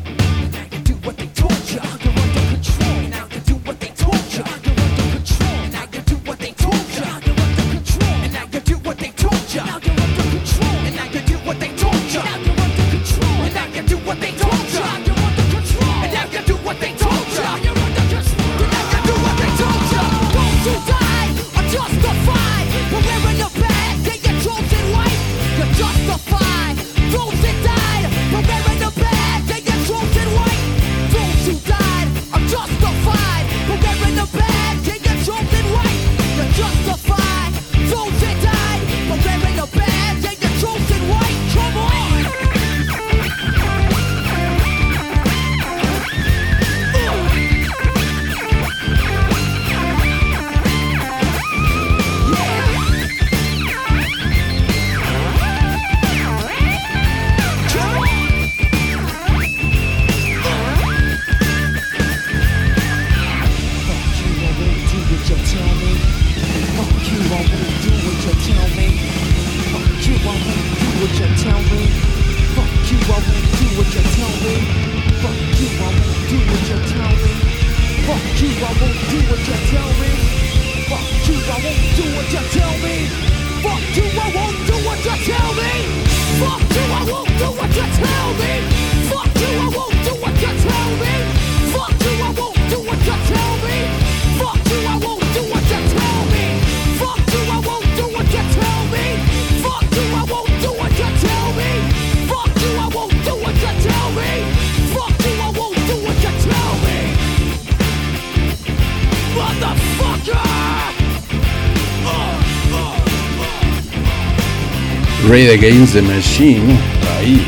Raid Against the Machine. Ahí.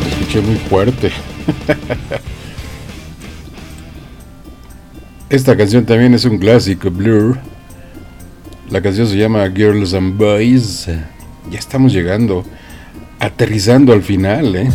Lo escuché muy fuerte. Esta canción también es un clásico, Blur. La canción se llama Girls and Boys. Ya estamos llegando, aterrizando al final, ¿eh?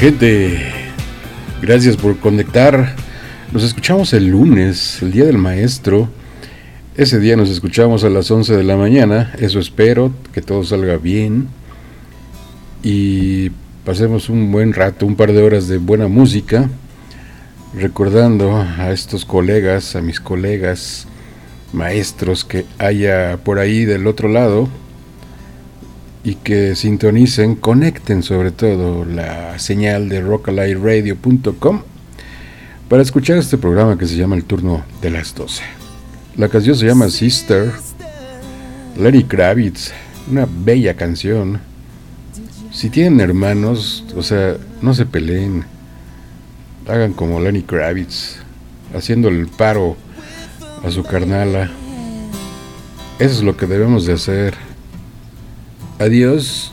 Gente, gracias por conectar. Nos escuchamos el lunes, el día del maestro. Ese día nos escuchamos a las 11 de la mañana. Eso espero, que todo salga bien. Y pasemos un buen rato, un par de horas de buena música. Recordando a estos colegas, a mis colegas maestros que haya por ahí del otro lado y que sintonicen, conecten sobre todo la señal de rockalightradio.com para escuchar este programa que se llama El Turno de las 12. La canción se llama Sister, Lenny Kravitz, una bella canción. Si tienen hermanos, o sea, no se peleen, hagan como Lenny Kravitz, haciéndole el paro a su carnala. Eso es lo que debemos de hacer. Adiós.